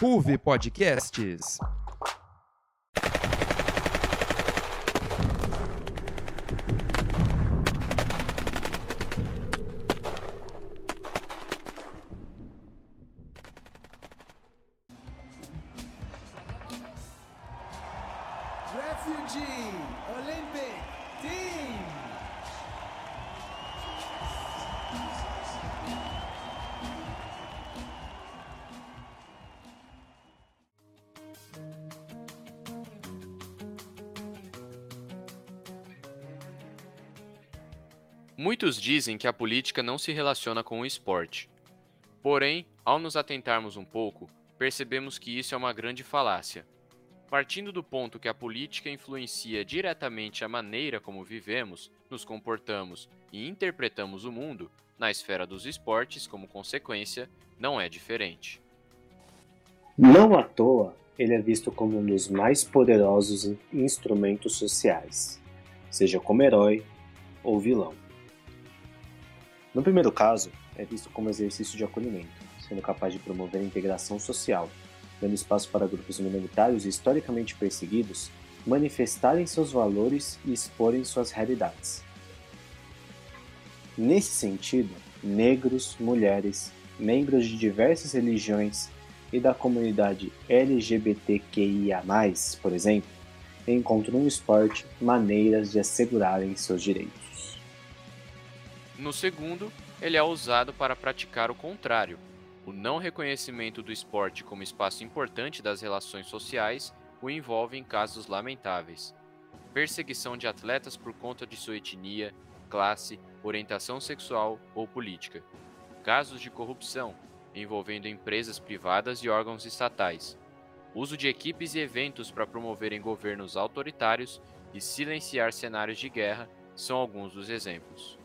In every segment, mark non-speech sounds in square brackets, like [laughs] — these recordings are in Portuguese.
Ruve Podcasts. Dizem que a política não se relaciona com o esporte. Porém, ao nos atentarmos um pouco, percebemos que isso é uma grande falácia. Partindo do ponto que a política influencia diretamente a maneira como vivemos, nos comportamos e interpretamos o mundo, na esfera dos esportes, como consequência, não é diferente. Não à toa, ele é visto como um dos mais poderosos in- instrumentos sociais, seja como herói ou vilão. No primeiro caso, é visto como exercício de acolhimento, sendo capaz de promover a integração social, dando espaço para grupos minoritários e historicamente perseguidos manifestarem seus valores e exporem suas realidades. Nesse sentido, negros, mulheres, membros de diversas religiões e da comunidade LGBTQIA+, por exemplo, encontram no esporte maneiras de assegurarem seus direitos. No segundo, ele é usado para praticar o contrário, o não reconhecimento do esporte como espaço importante das relações sociais o envolve em casos lamentáveis. Perseguição de atletas por conta de sua etnia, classe, orientação sexual ou política. Casos de corrupção, envolvendo empresas privadas e órgãos estatais. Uso de equipes e eventos para promoverem governos autoritários e silenciar cenários de guerra são alguns dos exemplos.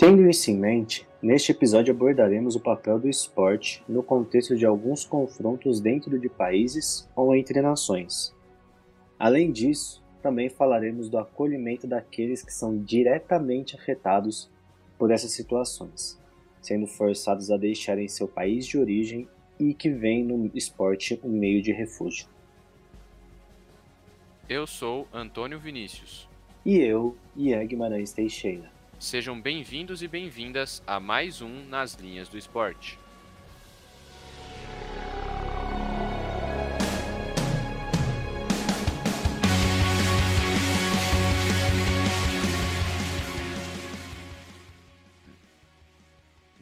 Tendo isso em mente, neste episódio abordaremos o papel do esporte no contexto de alguns confrontos dentro de países ou entre nações. Além disso, também falaremos do acolhimento daqueles que são diretamente afetados por essas situações, sendo forçados a deixarem seu país de origem e que veem no esporte um meio de refúgio. Eu sou Antônio Vinícius. E eu, Ian Guimarães Teixeira. Sejam bem-vindos e bem-vindas a mais um Nas Linhas do Esporte.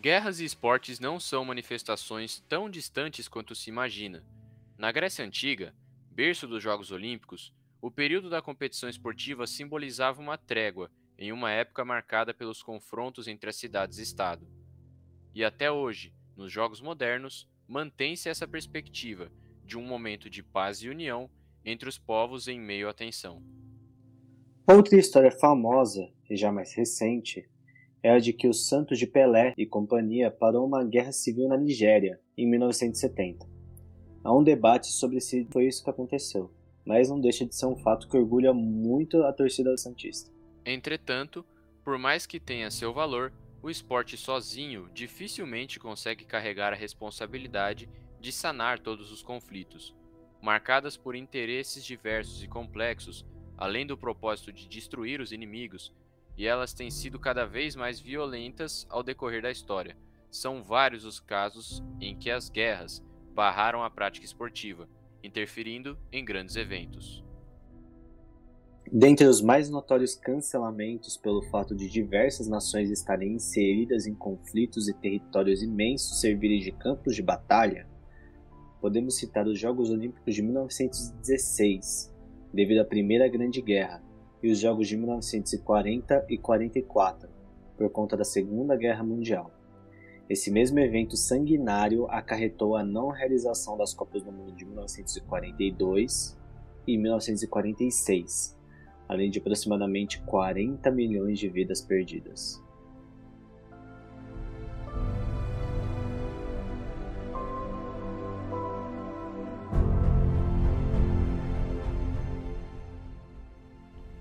Guerras e esportes não são manifestações tão distantes quanto se imagina. Na Grécia Antiga, berço dos Jogos Olímpicos, o período da competição esportiva simbolizava uma trégua em uma época marcada pelos confrontos entre as cidades-estado. E até hoje, nos Jogos modernos, mantém-se essa perspectiva de um momento de paz e união entre os povos em meio à tensão. Outra história famosa, e já mais recente, é a de que o Santos de Pelé e companhia parou uma guerra civil na Nigéria, em 1970. Há um debate sobre se foi isso que aconteceu, mas não deixa de ser um fato que orgulha muito a torcida santista. Entretanto, por mais que tenha seu valor, o esporte sozinho dificilmente consegue carregar a responsabilidade de sanar todos os conflitos. Marcadas por interesses diversos e complexos, além do propósito de destruir os inimigos, e elas têm sido cada vez mais violentas ao decorrer da história. São vários os casos em que as guerras barraram a prática esportiva, interferindo em grandes eventos. Dentre os mais notórios cancelamentos pelo fato de diversas nações estarem inseridas em conflitos e territórios imensos servirem de campos de batalha, podemos citar os Jogos Olímpicos de 1916, devido à Primeira Grande Guerra, e os Jogos de 1940 e 44, por conta da Segunda Guerra Mundial. Esse mesmo evento sanguinário acarretou a não realização das Copas do Mundo de 1942 e 1946, além de aproximadamente 40 milhões de vidas perdidas.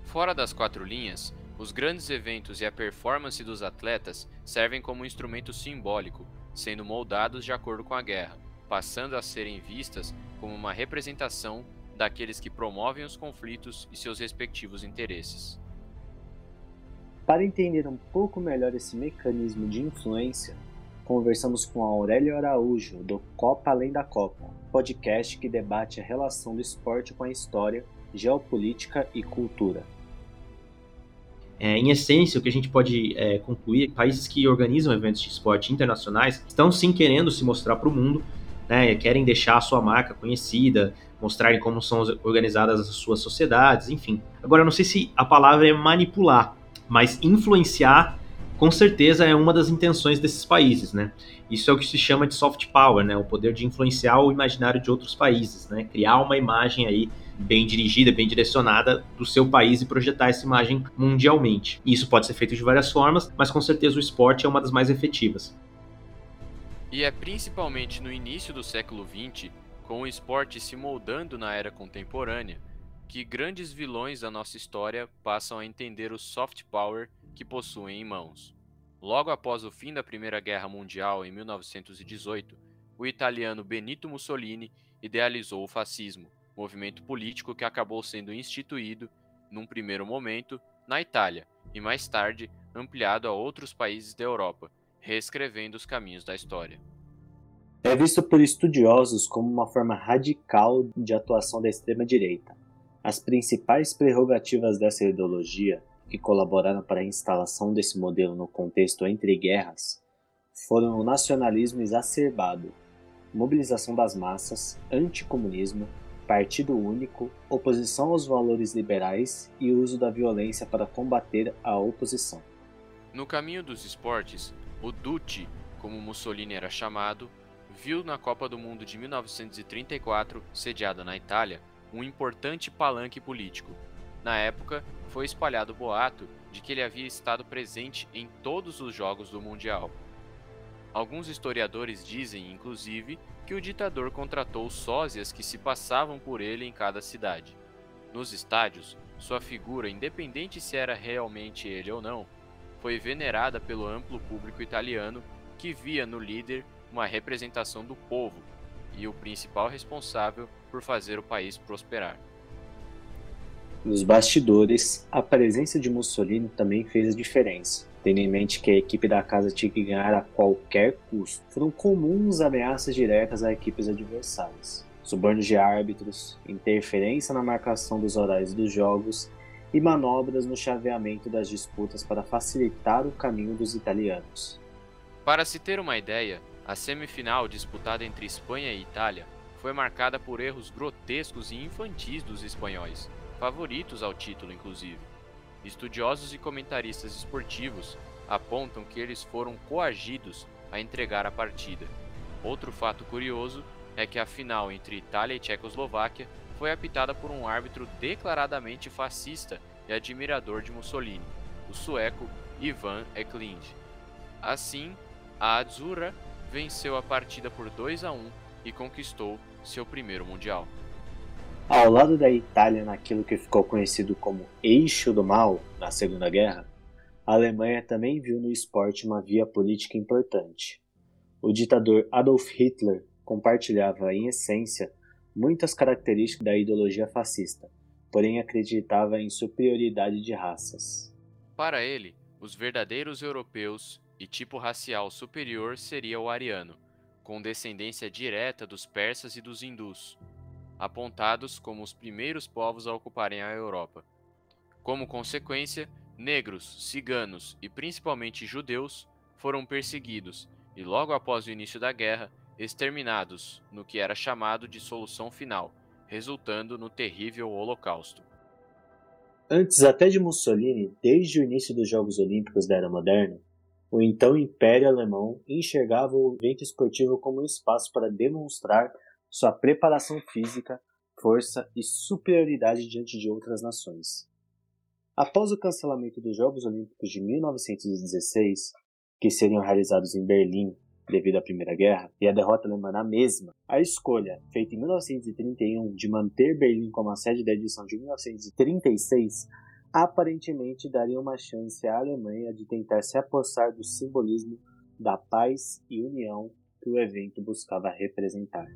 Fora das quatro linhas, os grandes eventos e a performance dos atletas servem como um instrumento simbólico, sendo moldados de acordo com a guerra. passando a serem vistas como uma representação daqueles que promovem os conflitos e seus respectivos interesses. Para entender um pouco melhor esse mecanismo de influência, conversamos com Aurélio Araújo, do Copa Além da Copa, podcast que debate a relação do esporte com a história, geopolítica e cultura. É, em essência, o que a gente pode é, concluir, países que organizam eventos de esporte internacionais estão sim querendo se mostrar para o mundo, né, querem deixar a sua marca conhecida, mostrarem como são organizadas as suas sociedades, enfim. Agora, não sei se a palavra é manipular, mas influenciar com certeza é uma das intenções desses países, né? Isso é o que se chama de soft power, né? O poder de influenciar o imaginário de outros países, né? Criar uma imagem aí bem dirigida, bem direcionada do seu país e projetar essa imagem mundialmente. Isso pode ser feito de várias formas, mas com certeza o esporte é uma das mais efetivas. E é principalmente no início do século XX, com o esporte se moldando na era contemporânea, que grandes vilões da nossa história passam a entender o soft power que possuem em mãos. Logo após o fim da Primeira Guerra Mundial em 1918, o italiano Benito Mussolini idealizou o fascismo, movimento político que acabou sendo instituído, num primeiro momento, na Itália e mais tarde ampliado a outros países da Europa, reescrevendo os caminhos da história. É visto por estudiosos como uma forma radical de atuação da extrema-direita. As principais prerrogativas dessa ideologia, que colaboraram para a instalação desse modelo no contexto entre guerras, foram o nacionalismo exacerbado, mobilização das massas, anticomunismo, partido único, oposição aos valores liberais e uso da violência para combater a oposição. No caminho dos esportes, o Duce, como Mussolini era chamado, viu na Copa do Mundo de 1934, sediada na Itália, um importante palanque político. Na época, foi espalhado o boato de que ele havia estado presente em todos os jogos do Mundial. Alguns historiadores dizem, inclusive, que o ditador contratou sósias que se passavam por ele em cada cidade. Nos estádios, sua figura, independente se era realmente ele ou não, foi venerada pelo amplo público italiano que via no líder uma representação do povo e o principal responsável por fazer o país prosperar. Nos bastidores, a presença de Mussolini também fez a diferença, tendo em mente que a equipe da casa tinha que ganhar a qualquer custo. Foram comuns ameaças diretas a equipes adversárias, subornos de árbitros, interferência na marcação dos horários dos jogos e manobras no chaveamento das disputas para facilitar o caminho dos italianos. Para se ter uma ideia, a semifinal disputada entre Espanha e Itália foi marcada por erros grotescos e infantis dos espanhóis, favoritos ao título inclusive. Estudiosos e comentaristas esportivos apontam que eles foram coagidos a entregar a partida. Outro fato curioso é que a final entre Itália e Tchecoslováquia foi apitada por um árbitro declaradamente fascista e admirador de Mussolini, o sueco Ivan Eklund. Assim, a Azzurra venceu a partida por 2 a 1 e conquistou seu primeiro Mundial. Ao lado da Itália naquilo que ficou conhecido como Eixo do Mal na Segunda Guerra, a Alemanha também viu no esporte uma via política importante. O ditador Adolf Hitler compartilhava, em essência, muitas características da ideologia fascista, porém acreditava em superioridade de raças. Para ele, os verdadeiros europeus e tipo racial superior seria o ariano, com descendência direta dos persas e dos hindus, apontados como os primeiros povos a ocuparem a Europa. Como consequência, negros, ciganos e principalmente judeus foram perseguidos e, logo após o início da guerra, exterminados no que era chamado de solução final, resultando no terrível Holocausto. Antes até de Mussolini, desde o início dos Jogos Olímpicos da Era Moderna, o então Império Alemão enxergava o evento esportivo como um espaço para demonstrar sua preparação física, força e superioridade diante de outras nações. Após o cancelamento dos Jogos Olímpicos de 1916, que seriam realizados em Berlim devido à Primeira Guerra, e a derrota alemã na mesma, a escolha, feita em 1931, de manter Berlim como a sede da edição de 1936 aparentemente daria uma chance à Alemanha de tentar se apossar do simbolismo da paz e união que o evento buscava representar.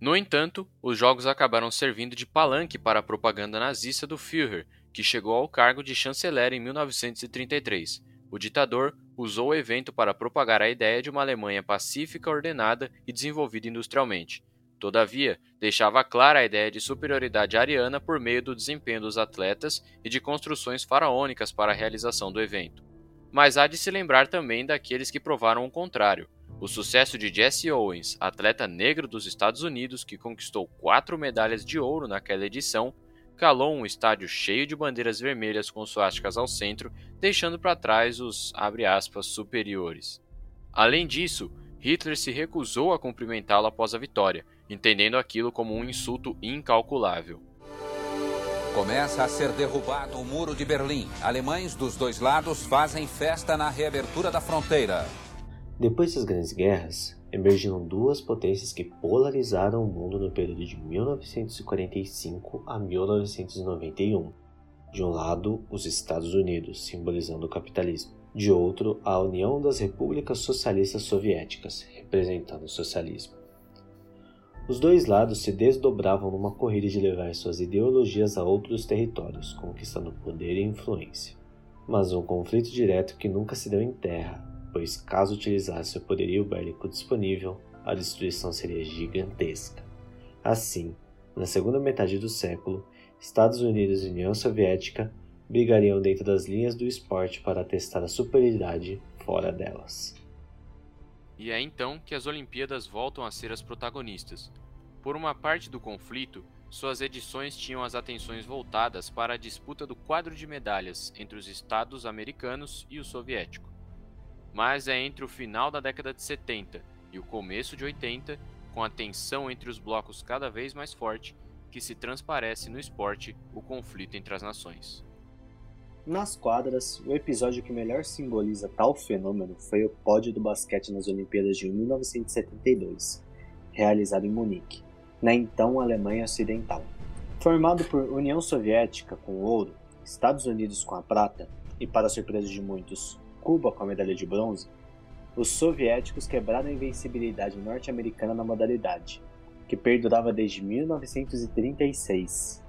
No entanto, os jogos acabaram servindo de palanque para a propaganda nazista do Führer, que chegou ao cargo de chanceler em 1933. O ditador usou o evento para propagar a ideia de uma Alemanha pacífica, ordenada e desenvolvida industrialmente. Todavia, deixava clara a ideia de superioridade ariana por meio do desempenho dos atletas e de construções faraônicas para a realização do evento. Mas há de se lembrar também daqueles que provaram o contrário. O sucesso de Jesse Owens, atleta negro dos Estados Unidos que conquistou quatro medalhas de ouro naquela edição, calou um estádio cheio de bandeiras vermelhas com suásticas ao centro, deixando para trás os aspas, superiores. Além disso, Hitler se recusou a cumprimentá-lo após a vitória, entendendo aquilo como um insulto incalculável. Começa a ser derrubado o muro de Berlim. Alemães dos dois lados fazem festa na reabertura da fronteira. Depois das grandes guerras, emergiram duas potências que polarizaram o mundo no período de 1945 a 1991. De um lado, os Estados Unidos, simbolizando o capitalismo. De outro, a União das Repúblicas Socialistas Soviéticas, representando o socialismo. Os dois lados se desdobravam numa corrida de levar suas ideologias a outros territórios, conquistando poder e influência. Mas um conflito direto que nunca se deu em terra, pois caso utilizasse o poderio bélico disponível, a destruição seria gigantesca. Assim, na segunda metade do século, Estados Unidos e União Soviética brigariam dentro das linhas do esporte para testar a superioridade fora delas. E é então que as Olimpíadas voltam a ser as protagonistas. Por uma parte do conflito, suas edições tinham as atenções voltadas para a disputa do quadro de medalhas entre os Estados americanos e o soviético mas é entre o final da década de 70 e o começo de 80, com a tensão entre os blocos cada vez mais forte, que se transparece no esporte o conflito entre as nações. Nas quadras, o episódio que melhor simboliza tal fenômeno foi o pódio do basquete nas Olimpíadas de 1972, realizado em Munique, na então Alemanha Ocidental. Formado por União Soviética com o ouro, Estados Unidos com a prata e, para surpresa de muitos, Cuba com a medalha de bronze, os soviéticos quebraram a invencibilidade norte-americana na modalidade, que perdurava desde 1936.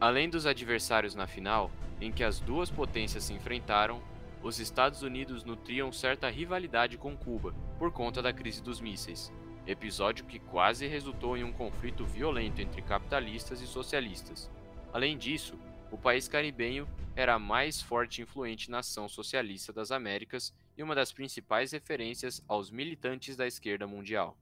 Além dos adversários na final, em que as duas potências se enfrentaram, os Estados Unidos nutriam certa rivalidade com Cuba por conta da crise dos mísseis, episódio que quase resultou em um conflito violento entre capitalistas e socialistas. Além disso, o país caribenho era a mais forte e influente nação socialista das Américas e uma das principais referências aos militantes da esquerda mundial.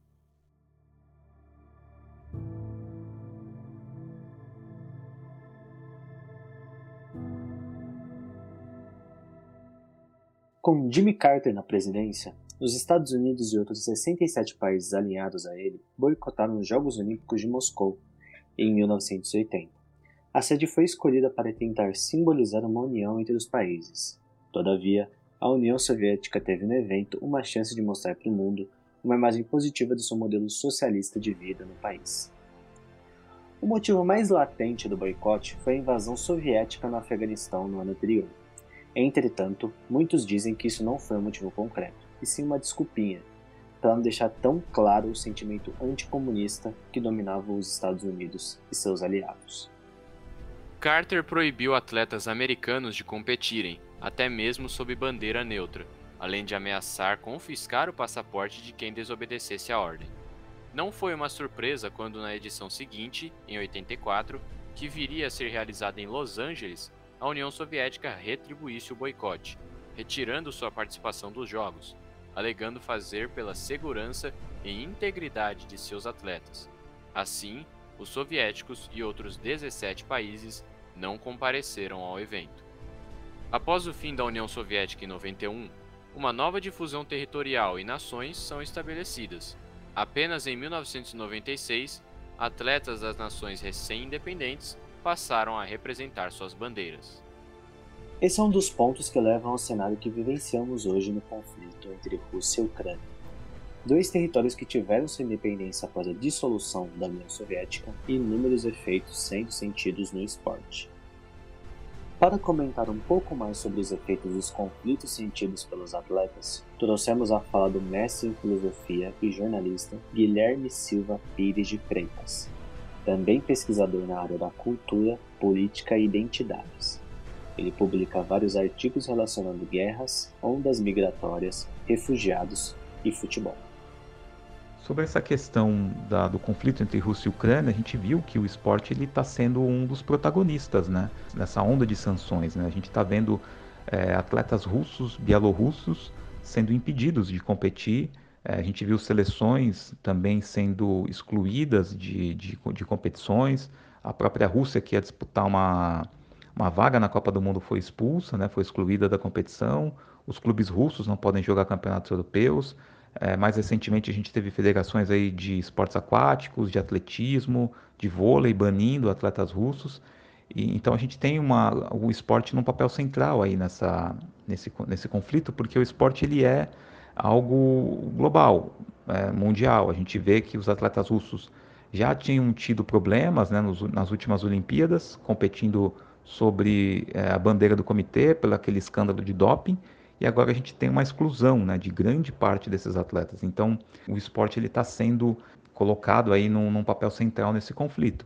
Com Jimmy Carter na presidência, os Estados Unidos e outros 67 países alinhados a ele boicotaram os Jogos Olímpicos de Moscou em 1980. A sede foi escolhida para tentar simbolizar uma união entre os países. Todavia, a União Soviética teve no evento uma chance de mostrar para o mundo uma imagem positiva do seu modelo socialista de vida no país. O motivo mais latente do boicote foi a invasão soviética no Afeganistão no ano anterior. Entretanto, muitos dizem que isso não foi um motivo concreto, e sim uma desculpinha, para não deixar tão claro o sentimento anticomunista que dominava os Estados Unidos e seus aliados. Carter proibiu atletas americanos de competirem, até mesmo sob bandeira neutra, além de ameaçar confiscar o passaporte de quem desobedecesse a ordem. Não foi uma surpresa quando, na edição seguinte, em 84, que viria a ser realizada em Los Angeles, a União Soviética retribuísse o boicote, retirando sua participação dos Jogos, alegando fazer pela segurança e integridade de seus atletas. Assim, os soviéticos e outros 17 países não compareceram ao evento. Após o fim da União Soviética em 91, uma nova difusão territorial e nações são estabelecidas. Apenas em 1996, atletas das nações recém-independentes passaram a representar suas bandeiras. Esse é um dos pontos que levam ao cenário que vivenciamos hoje no conflito entre Rússia e Ucrânia dois territórios que tiveram sua independência após a dissolução da União Soviética e inúmeros efeitos sendo sentidos no esporte. Para comentar um pouco mais sobre os efeitos dos conflitos sentidos pelos atletas, trouxemos a fala do mestre em filosofia e jornalista Guilherme Silva Pires de Freitas, também pesquisador na área da cultura, política e identidades. Ele publica vários artigos relacionando guerras, ondas migratórias, refugiados e futebol. Sobre essa questão da, do conflito entre Rússia e Ucrânia, a gente viu que o esporte está sendo um dos protagonistas né, nessa onda de sanções. Né? A gente está vendo é, atletas russos, bielorrussos, sendo impedidos de competir. É, a gente viu seleções também sendo excluídas de, de, de, competições. A própria Rússia, que ia disputar uma, uma vaga na Copa do Mundo, foi expulsa, né, foi excluída da competição. Os clubes russos não podem jogar campeonatos europeus. É, mais recentemente a gente teve federações aí de esportes aquáticos, de atletismo, de vôlei banindo atletas russos. E, então a gente tem uma, o esporte num papel central aí nessa, nesse, nesse conflito, porque o esporte ele é algo global, é, mundial. A gente vê que os atletas russos já tinham tido problemas né, nos, nas últimas Olimpíadas, competindo sobre é, a bandeira do comitê, pelo aquele escândalo de doping e agora a gente tem uma exclusão né, de grande parte desses atletas. Então, o esporte está sendo colocado aí num, num, papel central nesse conflito.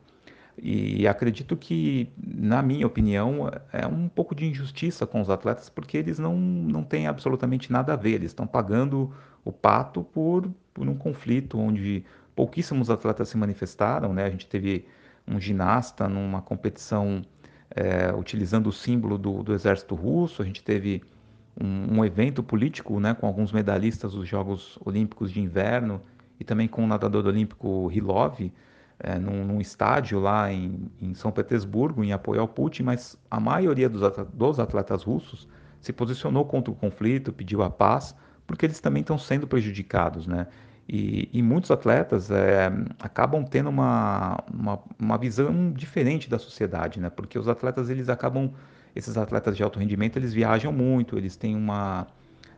E acredito que, na minha opinião, é um pouco de injustiça com os atletas, porque eles não, não têm absolutamente nada a ver, eles estão pagando o pato por, por um conflito onde pouquíssimos atletas se manifestaram. Né? A gente teve um ginasta numa competição é, utilizando o símbolo do, do exército russo, a gente teve um, um, evento político né, com alguns medalhistas dos Jogos Olímpicos de Inverno e também com o nadador olímpico Rilov, é, num, num, estádio lá em, em, São Petersburgo, em apoio ao Putin, mas a maioria dos, dos atletas russos se posicionou contra o conflito, pediu a paz, porque eles também estão sendo prejudicados, né? E, e muitos atletas é, acabam tendo uma, uma, uma, visão diferente da sociedade, né? Porque os atletas eles acabam esses atletas de alto rendimento eles viajam muito, eles têm uma,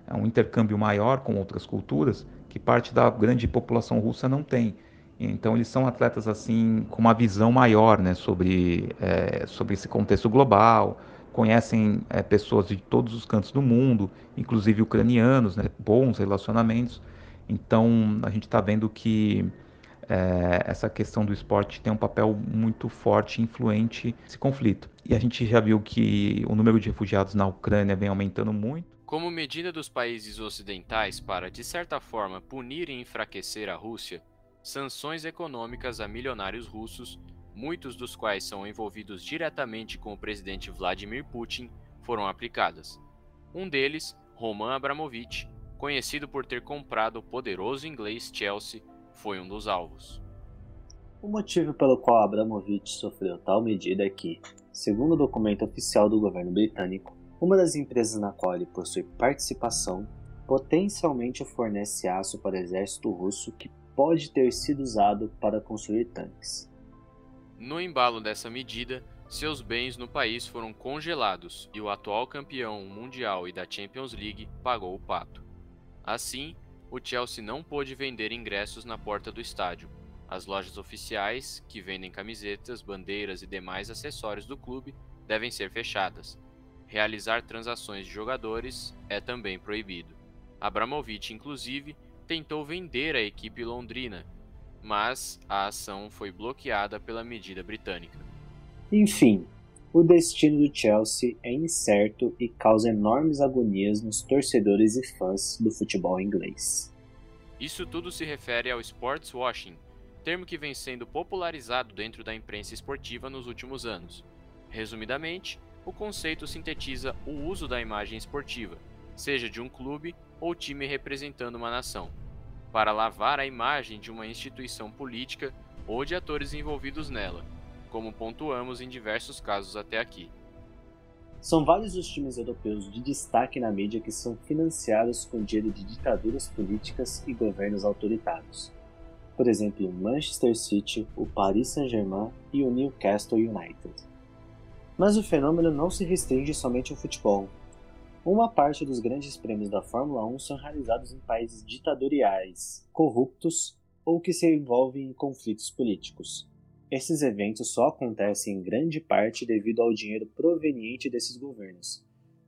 é um intercâmbio maior com outras culturas que parte da grande população russa não tem. Então eles são atletas assim com uma visão maior, né, sobre é, sobre esse contexto global, conhecem é, pessoas de todos os cantos do mundo, inclusive ucranianos, né, bons relacionamentos. Então a gente está vendo que é, essa questão do esporte tem um papel muito forte e influente nesse conflito. E a gente já viu que o número de refugiados na Ucrânia vem aumentando muito. Como medida dos países ocidentais para, de certa forma, punir e enfraquecer a Rússia, sanções econômicas a milionários russos, muitos dos quais são envolvidos diretamente com o presidente Vladimir Putin, foram aplicadas. Um deles, Roman Abramovich, conhecido por ter comprado o poderoso inglês Chelsea foi um dos alvos. O motivo pelo qual Abramovich sofreu tal medida é que, segundo o documento oficial do governo britânico, uma das empresas na qual ele possui participação potencialmente fornece aço para o exército russo que pode ter sido usado para construir tanques. No embalo dessa medida, seus bens no país foram congelados e o atual campeão mundial e da Champions League pagou o pato. Assim, o Chelsea não pôde vender ingressos na porta do estádio. As lojas oficiais, que vendem camisetas, bandeiras e demais acessórios do clube, devem ser fechadas. Realizar transações de jogadores é também proibido. Abramovich, inclusive, tentou vender a equipe londrina, mas a ação foi bloqueada pela medida britânica. Enfim, o destino do Chelsea é incerto e causa enormes agonias nos torcedores e fãs do futebol inglês. Isso tudo se refere ao sports washing, termo que vem sendo popularizado dentro da imprensa esportiva nos últimos anos. Resumidamente, o conceito sintetiza o uso da imagem esportiva, seja de um clube ou time representando uma nação, para lavar a imagem de uma instituição política ou de atores envolvidos nela, como pontuamos em diversos casos até aqui. São vários os times europeus de destaque na mídia que são financiados com dinheiro de ditaduras políticas e governos autoritários. Por exemplo, o Manchester City, o Paris Saint-Germain e o Newcastle United. Mas o fenômeno não se restringe somente ao futebol. Uma parte dos grandes prêmios da Fórmula 1 são realizados em países ditatoriais, corruptos ou que se envolvem em conflitos políticos. Esses eventos só acontecem em grande parte devido ao dinheiro proveniente desses governos,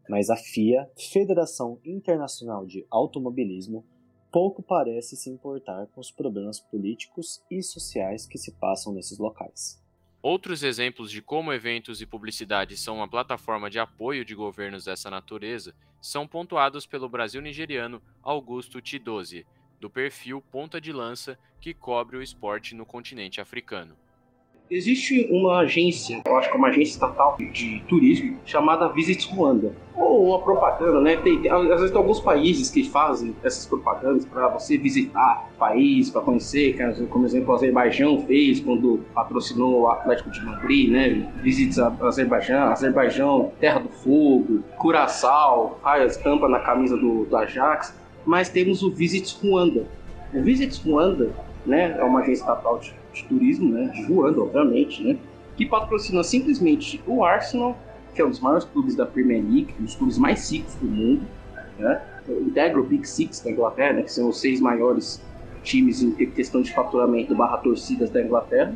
mas a FIA, Federação Internacional de Automobilismo, pouco parece se importar com os problemas políticos e sociais que se passam nesses locais. Outros exemplos de como eventos e publicidade são uma plataforma de apoio de governos dessa natureza são pontuados pelo Brasil nigeriano Augusto Tidozie, do perfil Ponta de Lança, que cobre o esporte no continente africano. Existe uma agência, eu acho que é uma agência estatal de turismo, chamada Visit Ruanda. Ou uma propaganda, né? Tem, tem, às vezes tem alguns países que fazem essas propagandas para você visitar o país, para conhecer, como exemplo o Azerbaijão fez quando patrocinou o Atlético de Madrid, né? Visites a Azerbaijão, Azerbaijão, Terra do Fogo, Curaçao, faz estampa na camisa do, do Ajax. Mas temos o Visit Ruanda. O Visit Ruanda né, é uma agência estatal de de turismo, né, de Ruanda, obviamente, né, que patrocina simplesmente o Arsenal, que é um dos maiores clubes da Premier League, um dos clubes mais ricos do mundo, né, integra o Big Six da Inglaterra, né, que são os seis maiores times em questão de faturamento barra torcidas da Inglaterra,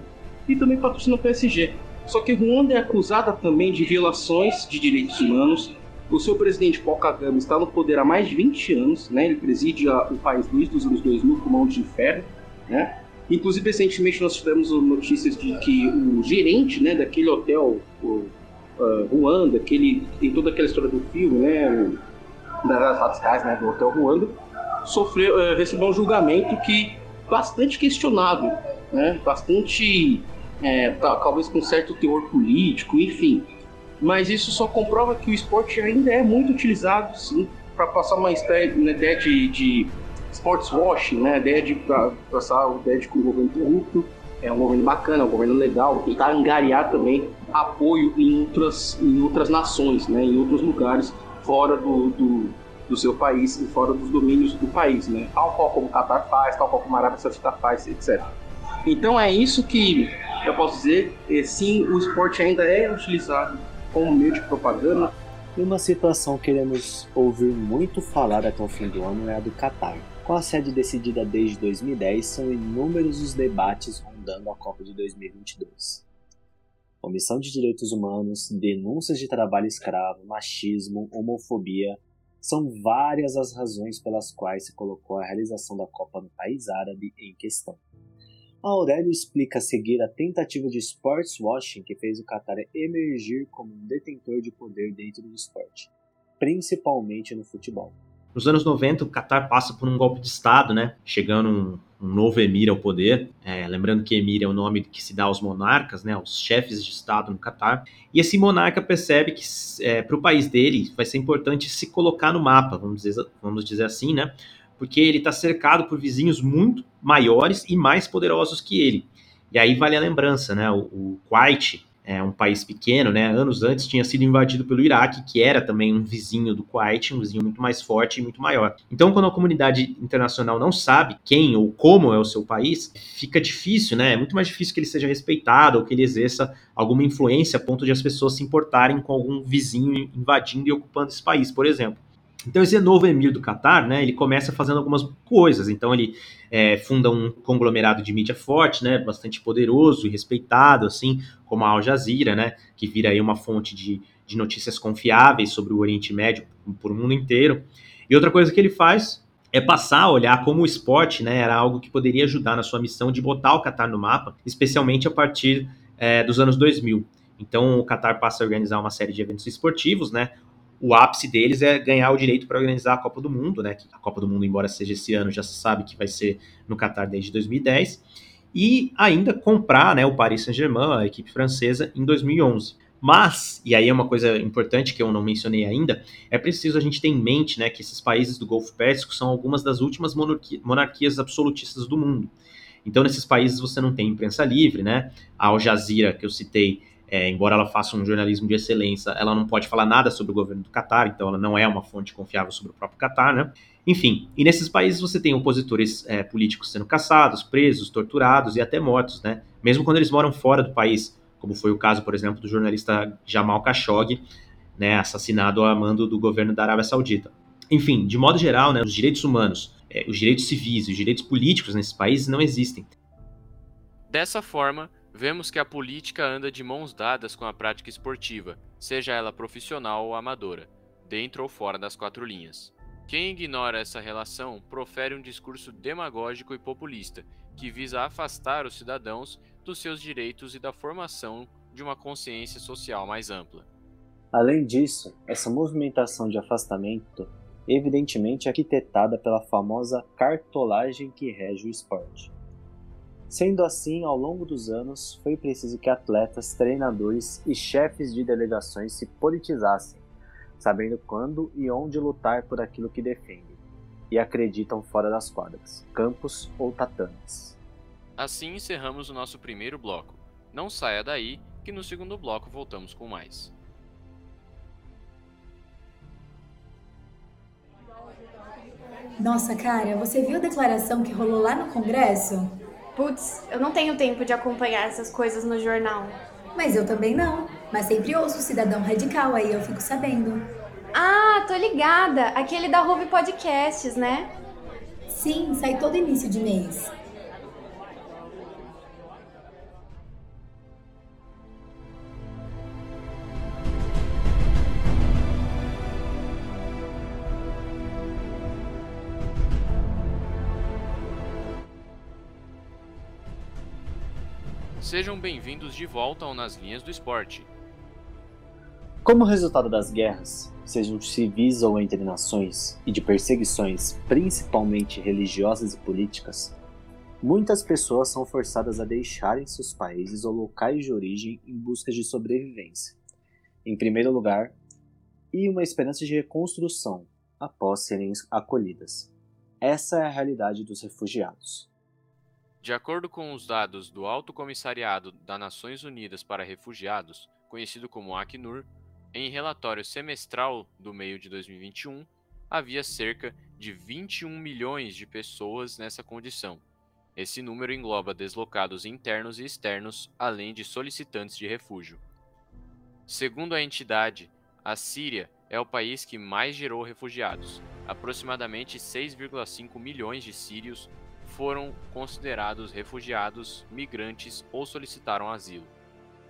e também patrocina o PSG. Só que Ruanda é acusada também de violações de direitos humanos. O seu presidente Paul Kagame está no poder há mais de 20 anos, né? ele preside o país desde os anos 2000 com mão de ferro, né? Inclusive, recentemente nós tivemos notícias de que o gerente né, daquele hotel, o uh, Ruanda, que ele tem toda aquela história do filme, né, das reais né, do hotel Ruanda, sofreu, uh, recebeu um julgamento que bastante questionável, né, bastante, é, talvez com certo teor político, enfim. Mas isso só comprova que o esporte ainda é muito utilizado, sim, para passar uma ideia, uma ideia de, de sports washing, né? A ideia de passar a ideia de que o governo corrupto é um governo bacana, é um governo legal, tentar angariar também apoio em outras, em outras nações, né? Em outros lugares fora do, do, do seu país e fora dos domínios do país, né? Tal qual como o Qatar faz, tal qual como a Arábia Saudita faz, etc. Então é isso que eu posso dizer. E, sim, o esporte ainda é utilizado como meio de propaganda. E uma situação que queremos ouvir muito falar até o fim do ano é a do Qatar. Com a sede decidida desde 2010, são inúmeros os debates rondando a Copa de 2022. Comissão de Direitos Humanos, denúncias de trabalho escravo, machismo, homofobia, são várias as razões pelas quais se colocou a realização da Copa no país árabe em questão. Aurélio explica a seguir a tentativa de sports washing que fez o Qatar emergir como um detentor de poder dentro do esporte, principalmente no futebol. Nos anos 90, o Qatar passa por um golpe de Estado, né? Chegando um, um novo emir ao poder. É, lembrando que emir é o nome que se dá aos monarcas, né? Aos chefes de Estado no Qatar. E esse monarca percebe que é, para o país dele vai ser importante se colocar no mapa, vamos dizer, vamos dizer assim, né? Porque ele está cercado por vizinhos muito maiores e mais poderosos que ele. E aí vale a lembrança, né? O, o Kuwait, é um país pequeno, né? Anos antes tinha sido invadido pelo Iraque, que era também um vizinho do Kuwait, um vizinho muito mais forte e muito maior. Então, quando a comunidade internacional não sabe quem ou como é o seu país, fica difícil, né? É muito mais difícil que ele seja respeitado ou que ele exerça alguma influência a ponto de as pessoas se importarem com algum vizinho invadindo e ocupando esse país, por exemplo. Então esse novo emir do Catar, né, ele começa fazendo algumas coisas. Então ele é, funda um conglomerado de mídia forte, né, bastante poderoso e respeitado, assim, como a Al Jazeera, né, que vira aí uma fonte de, de notícias confiáveis sobre o Oriente Médio por o mundo inteiro. E outra coisa que ele faz é passar a olhar como o esporte, né, era algo que poderia ajudar na sua missão de botar o Catar no mapa, especialmente a partir é, dos anos 2000. Então o Qatar passa a organizar uma série de eventos esportivos, né? O ápice deles é ganhar o direito para organizar a Copa do Mundo, né? A Copa do Mundo, embora seja esse ano, já se sabe que vai ser no Qatar desde 2010, e ainda comprar, né, o Paris Saint-Germain, a equipe francesa, em 2011. Mas, e aí é uma coisa importante que eu não mencionei ainda, é preciso a gente ter em mente, né, que esses países do Golfo Pérsico são algumas das últimas monarquias absolutistas do mundo. Então, nesses países você não tem imprensa livre, né? A Al Jazeera, que eu citei, é, embora ela faça um jornalismo de excelência, ela não pode falar nada sobre o governo do Catar, então ela não é uma fonte confiável sobre o próprio Catar, né? Enfim, e nesses países você tem opositores é, políticos sendo caçados, presos, torturados e até mortos, né? Mesmo quando eles moram fora do país, como foi o caso, por exemplo, do jornalista Jamal Khashoggi, né, assassinado a mando do governo da Arábia Saudita. Enfim, de modo geral, né, os direitos humanos, é, os direitos civis e os direitos políticos nesses países não existem. Dessa forma, Vemos que a política anda de mãos dadas com a prática esportiva, seja ela profissional ou amadora, dentro ou fora das quatro linhas. Quem ignora essa relação profere um discurso demagógico e populista, que visa afastar os cidadãos dos seus direitos e da formação de uma consciência social mais ampla. Além disso, essa movimentação de afastamento evidentemente é arquitetada pela famosa cartolagem que rege o esporte. Sendo assim, ao longo dos anos, foi preciso que atletas, treinadores e chefes de delegações se politizassem, sabendo quando e onde lutar por aquilo que defendem e acreditam fora das quadras, campos ou tatames. Assim encerramos o nosso primeiro bloco. Não saia daí, que no segundo bloco voltamos com mais. Nossa, cara, você viu a declaração que rolou lá no Congresso? Putz, eu não tenho tempo de acompanhar essas coisas no jornal. Mas eu também não. Mas sempre ouço o Cidadão Radical, aí eu fico sabendo. Ah, tô ligada! Aquele da Ruve Podcasts, né? Sim, sai todo início de mês. Sejam bem-vindos de volta ao Nas Linhas do Esporte. Como resultado das guerras, sejam civis ou entre nações, e de perseguições, principalmente religiosas e políticas, muitas pessoas são forçadas a deixarem seus países ou locais de origem em busca de sobrevivência, em primeiro lugar, e uma esperança de reconstrução após serem acolhidas. Essa é a realidade dos refugiados. De acordo com os dados do Alto Comissariado das Nações Unidas para Refugiados, conhecido como Acnur, em relatório semestral do meio de 2021, havia cerca de 21 milhões de pessoas nessa condição. Esse número engloba deslocados internos e externos, além de solicitantes de refúgio. Segundo a entidade, a Síria é o país que mais gerou refugiados. Aproximadamente 6,5 milhões de sírios foram considerados refugiados, migrantes ou solicitaram asilo.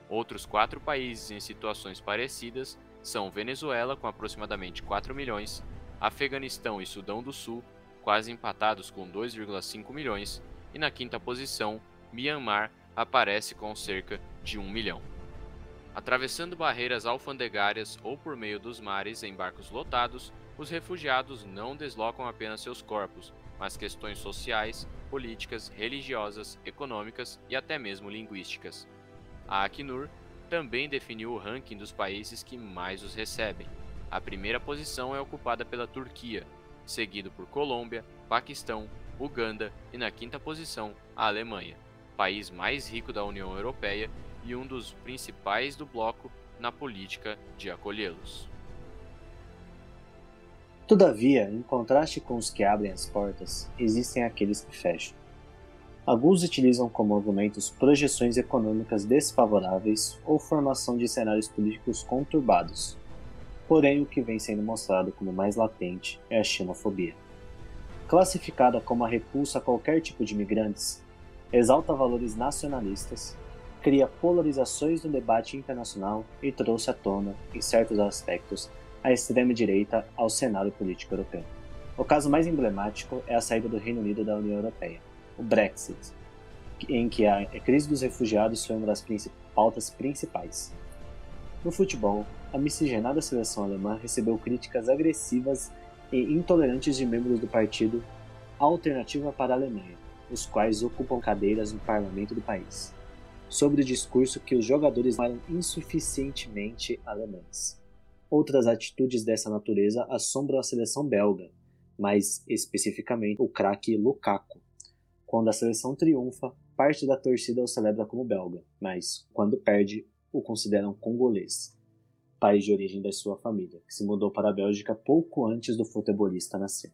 Outros quatro países em situações parecidas são Venezuela, com aproximadamente 4 milhões, Afeganistão e Sudão do Sul, quase empatados com 2,5 milhões, e na quinta posição, Myanmar aparece com cerca de 1 milhão. Atravessando barreiras alfandegárias ou por meio dos mares em barcos lotados, os refugiados não deslocam apenas seus corpos, mas questões sociais, políticas, religiosas, econômicas e até mesmo linguísticas. A Acnur também definiu o ranking dos países que mais os recebem. A primeira posição é ocupada pela Turquia, seguido por Colômbia, Paquistão, Uganda e na quinta posição a Alemanha, país mais rico da União Europeia e um dos principais do bloco na política de acolhê-los. Todavia, em contraste com os que abrem as portas, existem aqueles que fecham. Alguns utilizam como argumentos projeções econômicas desfavoráveis ou formação de cenários políticos conturbados. Porém, o que vem sendo mostrado como mais latente é a xenofobia. Classificada como a repulsa a qualquer tipo de imigrantes, exalta valores nacionalistas, cria polarizações no debate internacional e trouxe à tona, em certos aspectos, a extrema-direita ao cenário político europeu. O caso mais emblemático é a saída do Reino Unido da União Europeia, o Brexit, em que a crise dos refugiados foi uma das pautas principais. No futebol, a miscigenada seleção alemã recebeu críticas agressivas e intolerantes de membros do partido Alternativa para a Alemanha, os quais ocupam cadeiras no parlamento do país, sobre o discurso que os jogadores eram insuficientemente alemães. Outras atitudes dessa natureza assombram a seleção belga, mais especificamente o craque Lukaku. Quando a seleção triunfa, parte da torcida o celebra como belga, mas quando perde, o consideram congolês, país de origem da sua família, que se mudou para a Bélgica pouco antes do futebolista nascer.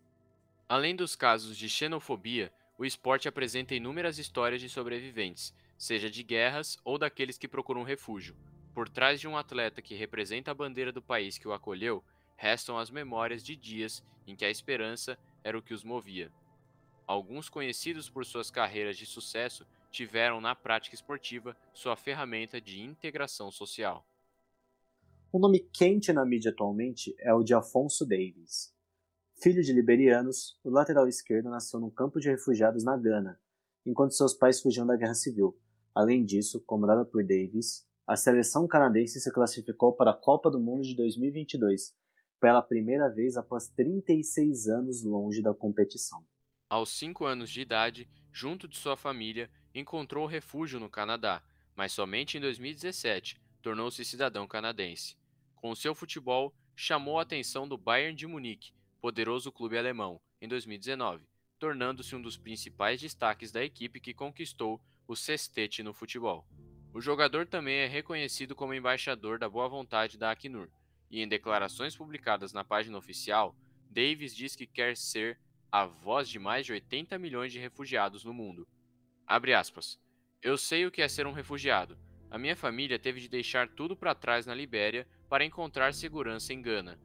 Além dos casos de xenofobia, o esporte apresenta inúmeras histórias de sobreviventes, seja de guerras ou daqueles que procuram refúgio, por trás de um atleta que representa a bandeira do país que o acolheu, restam as memórias de dias em que a esperança era o que os movia. Alguns conhecidos por suas carreiras de sucesso tiveram na prática esportiva sua ferramenta de integração social. O nome quente na mídia atualmente é o de Afonso Davis. Filho de liberianos, o lateral esquerdo nasceu num campo de refugiados na Gana, enquanto seus pais fugiam da Guerra Civil. Além disso, comandada por Davis, a seleção canadense se classificou para a Copa do Mundo de 2022, pela primeira vez após 36 anos longe da competição. Aos 5 anos de idade, junto de sua família, encontrou refúgio no Canadá, mas somente em 2017 tornou-se cidadão canadense. Com seu futebol, chamou a atenção do Bayern de Munique, poderoso clube alemão, em 2019, tornando-se um dos principais destaques da equipe que conquistou o sextete no futebol. O jogador também é reconhecido como embaixador da boa vontade da Acnur, e em declarações publicadas na página oficial, Davis diz que quer ser a voz de mais de 80 milhões de refugiados no mundo. Abre aspas. Eu sei o que é ser um refugiado. A minha família teve de deixar tudo para trás na Libéria para encontrar segurança em Gana.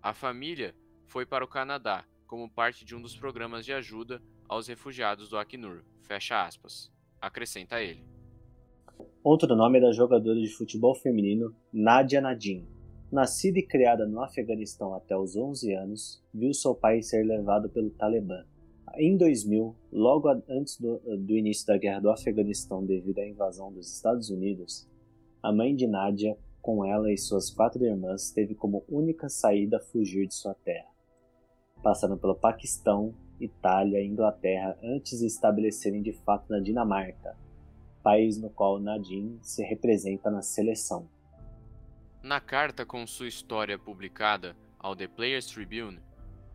A família foi para o Canadá como parte de um dos programas de ajuda aos refugiados do Acnur. Fecha aspas. Acrescenta ele. Outro nome é da jogadora de futebol feminino Nadia Nadim. Nascida e criada no Afeganistão até os 11 anos, viu seu pai ser levado pelo Talibã. Em 2000, logo antes do, do início da guerra do Afeganistão devido à invasão dos Estados Unidos, a mãe de Nadia com ela e suas quatro irmãs, teve como única saída fugir de sua terra, passando pelo Paquistão, Itália e Inglaterra antes de estabelecerem de fato na Dinamarca, país no qual Nadine se representa na seleção. Na carta com sua história publicada ao The Players Tribune,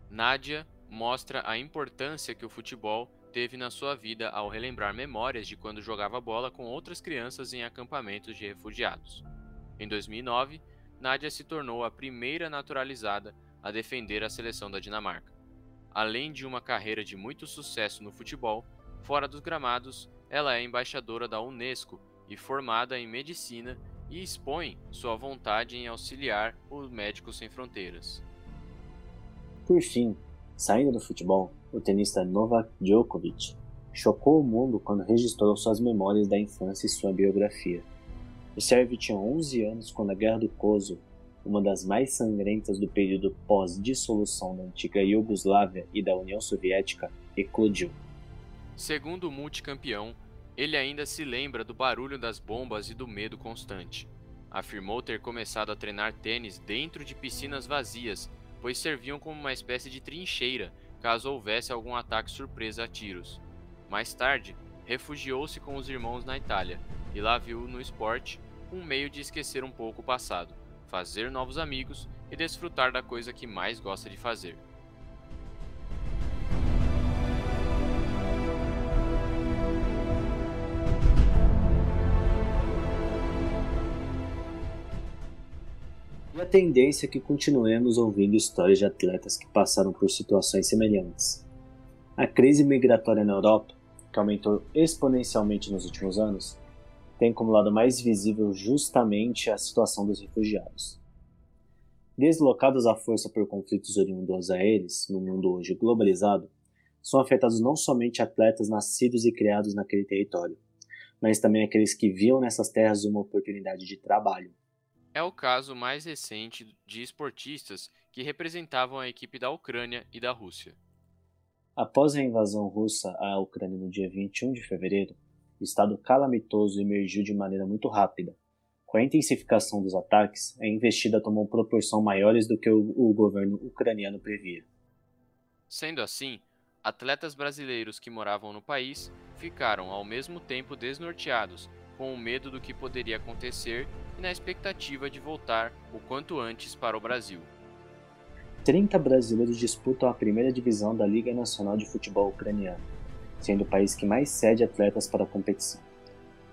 Nadia mostra a importância que o futebol teve na sua vida ao relembrar memórias de quando jogava bola com outras crianças em acampamentos de refugiados. Em 2009, Nadia se tornou a primeira naturalizada a defender a seleção da Dinamarca. Além de uma carreira de muito sucesso no futebol, fora dos gramados, ela é embaixadora da Unesco e formada em medicina e expõe sua vontade em auxiliar os Médicos Sem Fronteiras. Por fim, saindo do futebol, o tenista Novak Djokovic chocou o mundo quando registrou suas memórias da infância e sua biografia. O Sérvio tinha 11 anos quando a Guerra do Kosovo, uma das mais sangrentas do período pós-dissolução da antiga Iugoslávia e da União Soviética, eclodiu. Segundo o multicampeão, ele ainda se lembra do barulho das bombas e do medo constante. Afirmou ter começado a treinar tênis dentro de piscinas vazias, pois serviam como uma espécie de trincheira caso houvesse algum ataque surpresa a tiros. Mais tarde, refugiou-se com os irmãos na Itália e lá viu no esporte um meio de esquecer um pouco o passado, fazer novos amigos e desfrutar da coisa que mais gosta de fazer. A tendência é que continuemos ouvindo histórias de atletas que passaram por situações semelhantes. A crise migratória na Europa, que aumentou exponencialmente nos últimos anos, tem como lado mais visível justamente a situação dos refugiados. Deslocados à força por conflitos oriundos a eles, no mundo hoje globalizado, são afetados não somente atletas nascidos e criados naquele território, mas também aqueles que viam nessas terras uma oportunidade de trabalho. É o caso mais recente de esportistas que representavam a equipe da Ucrânia e da Rússia. Após a invasão russa à Ucrânia no dia 21 de fevereiro, o estado calamitoso emergiu de maneira muito rápida. Com a intensificação dos ataques, a investida tomou proporção maiores do que o, o governo ucraniano previa. Sendo assim, atletas brasileiros que moravam no país ficaram ao mesmo tempo desnorteados, com o medo do que poderia acontecer e na expectativa de voltar o quanto antes para o Brasil. 30 brasileiros disputam a primeira divisão da Liga Nacional de Futebol Ucraniano sendo o país que mais cede atletas para a competição.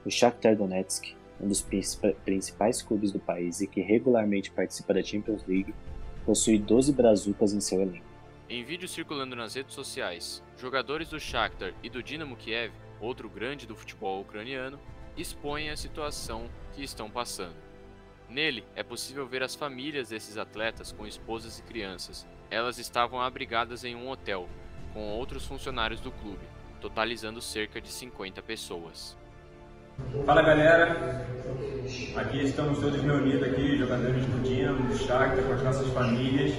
O Shakhtar Donetsk, um dos principais clubes do país e que regularmente participa da Champions League, possui 12 brazucas em seu elenco. Em vídeo circulando nas redes sociais, jogadores do Shakhtar e do Dinamo Kiev, outro grande do futebol ucraniano, expõem a situação que estão passando. Nele é possível ver as famílias desses atletas com esposas e crianças. Elas estavam abrigadas em um hotel, com outros funcionários do clube, totalizando cerca de 50 pessoas. Fala galera, aqui estamos todos reunidos aqui, jogadores do Dinamo, do Shakhtar, com as nossas famílias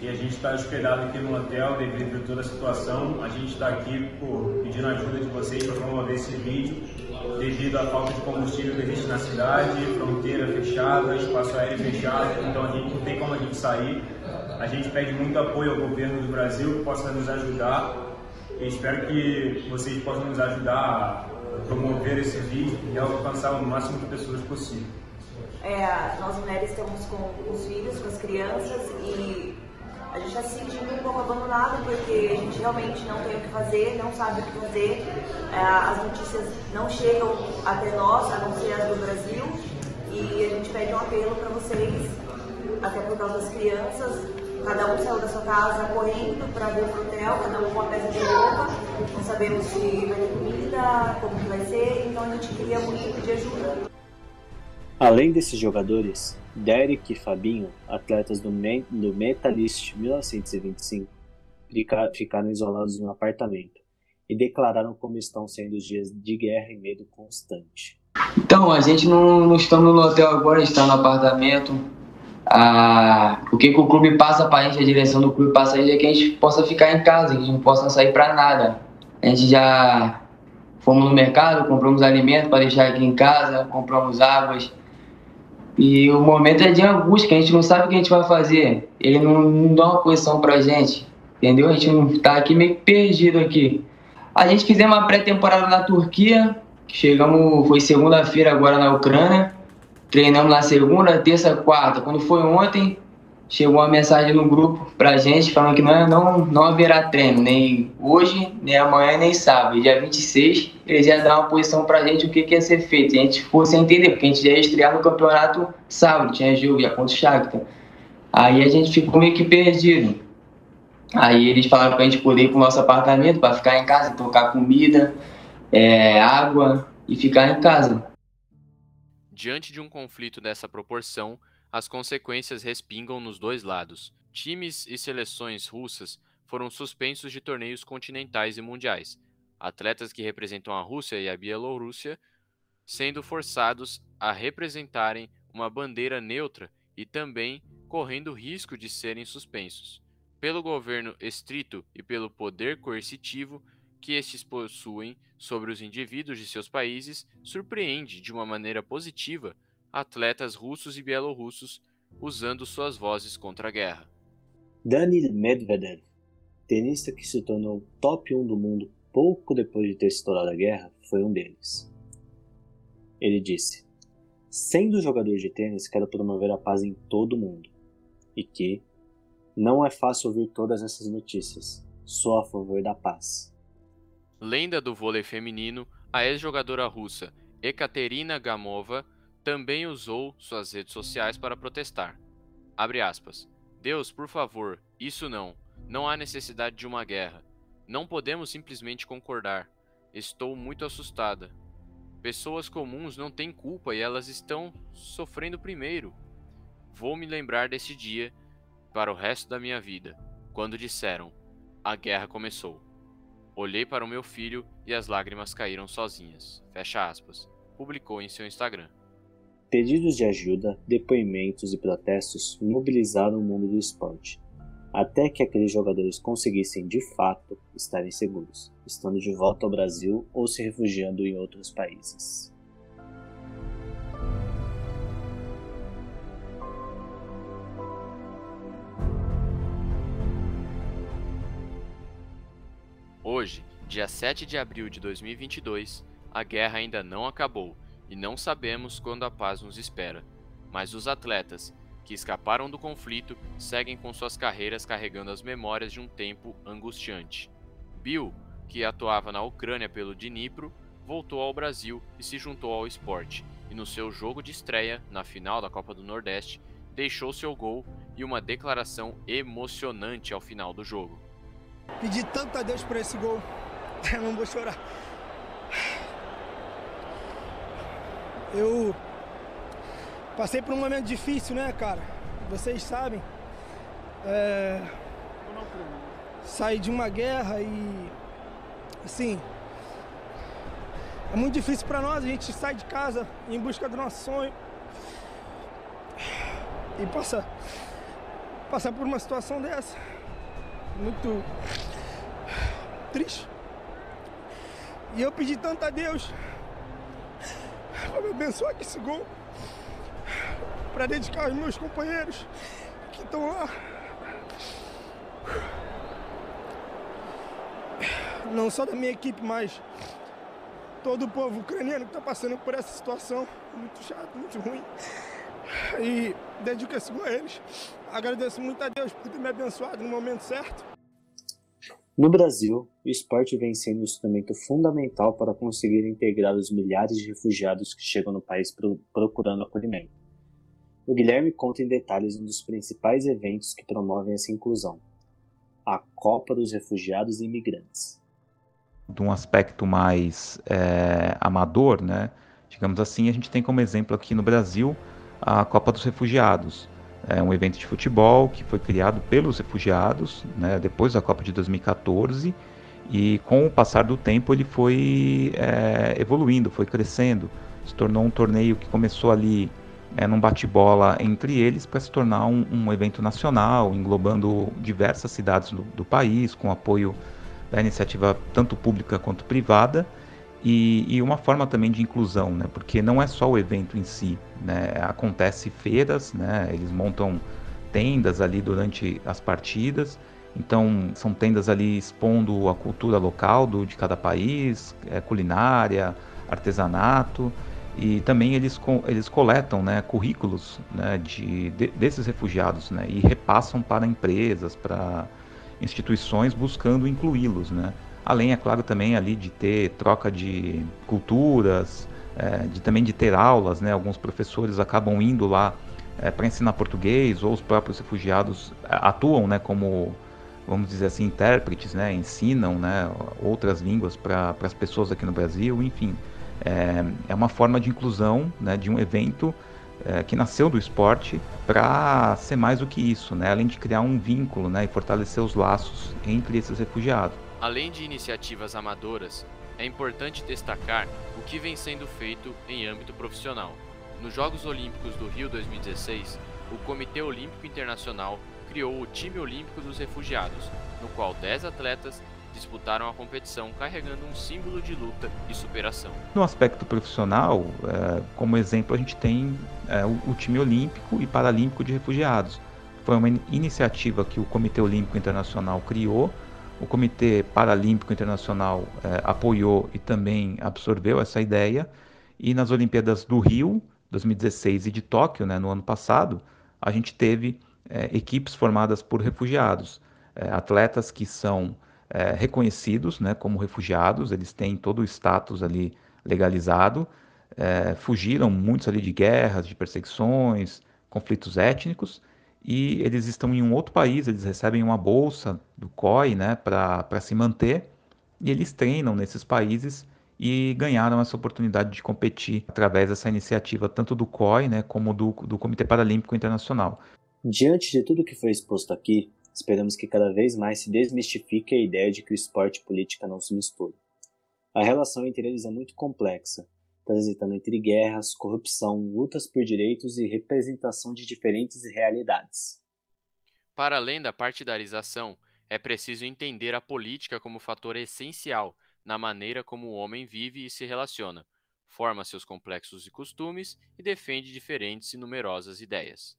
e a gente está hospedado aqui no hotel devido a toda a situação. A gente está aqui por, pedindo ajuda de vocês para promover esse vídeo devido à falta de combustível que existe na cidade, fronteira fechada, espaço aéreo fechado, então a gente não tem como a gente sair. A gente pede muito apoio ao governo do Brasil que possa nos ajudar e espero que vocês possam nos ajudar a promover esse vídeo e alcançar o máximo de pessoas possível. É, nós mulheres estamos com os filhos, com as crianças e a gente está se sentindo um pouco abandonado porque a gente realmente não tem o que fazer, não sabe o que fazer, é, as notícias não chegam até nós, a não ser as do Brasil, e a gente pede um apelo para vocês, até por causa das crianças, cada um saiu da sua casa correndo para ver o hotel, cada um com uma peça de roupa, não sabemos se vai ter comida, como que vai ser, então a gente queria muito pedir ajuda. Além desses jogadores, Derek e Fabinho, atletas do, Me do Metalist 1925, ficaram isolados um apartamento e declararam como estão sendo os dias de guerra e medo constante. Então, a gente não, não estamos no hotel agora, a gente está no apartamento. Ah, o que, que o clube passa para a gente, a direção do clube passa a gente é que a gente possa ficar em casa, que a gente não possa sair para nada. A gente já fomos no mercado, compramos alimentos para deixar aqui em casa, compramos águas, e o momento é de angústia, que a gente não sabe o que a gente vai fazer. Ele não, não dá uma posição pra gente, entendeu? A gente não tá aqui meio perdido aqui. A gente fizemos uma pré-temporada na Turquia, chegamos, foi segunda-feira agora na Ucrânia. Treinamos na segunda, terça, quarta. Quando foi ontem, chegou uma mensagem no grupo pra gente falando que não, não, não haverá treino, nem hoje, nem amanhã, nem sábado. Dia 26, eles iam dar uma posição pra gente o que, que ia ser feito. E a gente ficou sem entender, porque a gente já ia estrear no campeonato sábado, tinha jogo, ia contra o Shakhtar. Aí a gente ficou meio que perdido. Aí eles falaram pra gente poder ir pro nosso apartamento, para ficar em casa, tocar comida, é, água e ficar em casa. Diante de um conflito dessa proporção, as consequências respingam nos dois lados. Times e seleções russas foram suspensos de torneios continentais e mundiais. Atletas que representam a Rússia e a Bielorrússia sendo forçados a representarem uma bandeira neutra e também correndo risco de serem suspensos. Pelo governo estrito e pelo poder coercitivo que estes possuem sobre os indivíduos de seus países, surpreende de uma maneira positiva atletas russos e bielorrussos usando suas vozes contra a guerra. Daniil Medvedev, tenista que se tornou top 1 do mundo pouco depois de ter estourado a guerra, foi um deles. Ele disse: Sendo jogador de tênis, quero promover a paz em todo o mundo. E que não é fácil ouvir todas essas notícias. Sou a favor da paz. Lenda do vôlei feminino, a ex-jogadora russa Ekaterina Gamova também usou suas redes sociais para protestar. Aspas, Deus, por favor, isso não. Não há necessidade de uma guerra. Não podemos simplesmente concordar. Estou muito assustada. Pessoas comuns não têm culpa e elas estão sofrendo primeiro. Vou me lembrar desse dia para o resto da minha vida, quando disseram: a guerra começou. Olhei para o meu filho e as lágrimas caíram sozinhas. Fecha aspas. Publicou em seu Instagram. Pedidos de ajuda, depoimentos e protestos mobilizaram o mundo do esporte, até que aqueles jogadores conseguissem de fato estarem seguros, estando de volta ao Brasil ou se refugiando em outros países. Hoje, dia 7 de abril de 2022, a guerra ainda não acabou e não sabemos quando a paz nos espera. Mas os atletas que escaparam do conflito seguem com suas carreiras carregando as memórias de um tempo angustiante. Bill, que atuava na Ucrânia pelo Dnipro, voltou ao Brasil e se juntou ao esporte, e no seu jogo de estreia, na final da Copa do Nordeste, deixou seu gol e uma declaração emocionante ao final do jogo. Pedi tanto a Deus por esse gol, [laughs] eu não vou chorar. Eu passei por um momento difícil, né, cara? Vocês sabem. É... Saí de uma guerra e assim, é muito difícil para nós, a gente sai de casa em busca do nosso sonho e passa passar por uma situação dessa muito triste. E eu pedi tanto a Deus me abençoar com esse gol, para dedicar aos meus companheiros que estão lá. Não só da minha equipe, mas todo o povo ucraniano que está passando por essa situação muito chata, muito ruim. E dedico esse gol a eles. Agradeço muito a Deus por ter me abençoado no momento certo. No Brasil, o esporte vem sendo um instrumento fundamental para conseguir integrar os milhares de refugiados que chegam no país procurando acolhimento. O Guilherme conta em detalhes um dos principais eventos que promovem essa inclusão: a Copa dos Refugiados e Imigrantes. De um aspecto mais é, amador, né? digamos assim, a gente tem como exemplo aqui no Brasil a Copa dos Refugiados. É um evento de futebol que foi criado pelos refugiados, né, depois da Copa de 2014, e com o passar do tempo ele foi é, evoluindo, foi crescendo, se tornou um torneio que começou ali é, num bate-bola entre eles para se tornar um, um, evento nacional, englobando diversas cidades do, do país, com apoio da iniciativa tanto pública quanto privada e, e, uma forma também de inclusão, né? Porque não é só o evento em si, né? Acontece feiras, né? Eles montam tendas ali durante as partidas. Então são tendas ali expondo a cultura local do, de cada país, é, culinária, artesanato e também eles, eles coletam né, currículos né, de, de, desses refugiados né, e repassam para empresas, para instituições buscando incluí-los. Né? Além, é claro, também ali de ter troca de culturas, é, de também de ter aulas, né? Alguns professores acabam indo lá é, para ensinar português, ou os próprios refugiados é, atuam, né? Como vamos dizer assim, intérpretes, né? Ensinam, né? Outras línguas para as pessoas aqui no Brasil, enfim. É, é uma forma de inclusão, né? De um evento é, que nasceu do esporte para ser mais do que isso, né? Além de criar um vínculo, né? E fortalecer os laços entre esses refugiados. Além de iniciativas amadoras, é importante destacar o que vem sendo feito em âmbito profissional. Nos Jogos Olímpicos do Rio 2016, o Comitê Olímpico Internacional criou o Time Olímpico dos Refugiados, no qual 10 atletas disputaram a competição carregando um símbolo de luta e superação. No aspecto profissional, é, como exemplo, a gente tem é, o, o, time olímpico e paralímpico de refugiados. Foi uma iniciativa que o Comitê Olímpico Internacional criou o Comitê Paralímpico Internacional é, apoiou e também absorveu essa ideia. E nas Olimpíadas do Rio, 2016, e de Tóquio, né, no ano passado, a gente teve é, equipes formadas por refugiados, é, atletas que são reconhecidos né, como refugiados, eles têm todo o status ali legalizado, fugiram muitos ali de guerras, de perseguições, conflitos étnicos, e eles estão em um outro país, eles recebem uma bolsa do COI né, para se manter, e eles treinam nesses países e ganharam essa oportunidade de competir através dessa iniciativa, tanto do COI né, como do, do Comitê Paralímpico Internacional. Diante de tudo que foi exposto aqui, esperamos que cada vez mais se desmistifique a ideia de que o esporte e política não se misturam. A relação entre eles é muito complexa, transitando entre guerras, corrupção, lutas por direitos e representação de diferentes realidades. Para além da partidarização, é preciso entender a política como fator essencial na maneira como o homem vive e se relaciona, forma seus complexos e costumes e defende diferentes e numerosas ideias.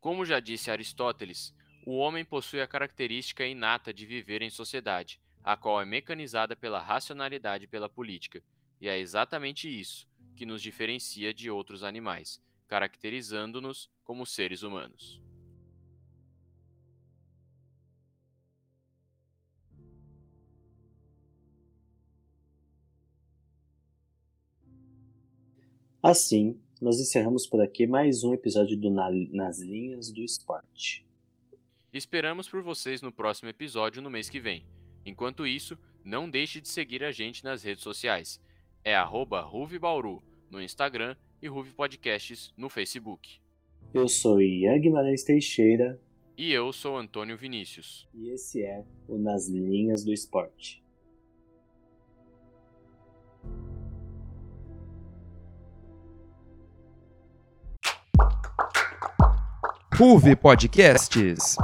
Como já disse Aristóteles, o homem possui a característica inata de viver em sociedade, a qual é mecanizada pela racionalidade e pela política, e é exatamente isso que nos diferencia de outros animais, caracterizando-nos como seres humanos. Assim, nós encerramos por aqui mais um episódio do Nas Linhas do Esporte. Esperamos por vocês no próximo episódio no mês que vem. Enquanto isso, não deixe de seguir a gente nas redes sociais é arroba Bauru no Instagram e Ruve Podcasts no Facebook. Eu sou Ian Guimarães Teixeira. E eu sou Antônio Vinícius. E esse é o Nas Linhas do Esporte. PUV Podcasts.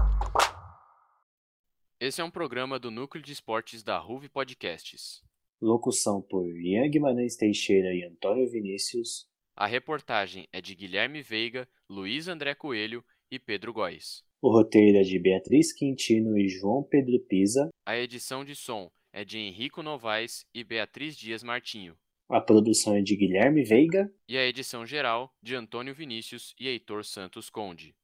Esse é um programa do Núcleo de Esportes da Ruve Podcasts. Locução por Ian Guimarães Teixeira e Antônio Vinícius. A reportagem é de Guilherme Veiga, Luiz André Coelho e Pedro Góes. O roteiro é de Beatriz Quintino e João Pedro Pisa. A edição de som é de Henrico Novaes e Beatriz Dias Martinho. A produção é de Guilherme Veiga. E a edição geral de Antônio Vinícius e Heitor Santos Conde.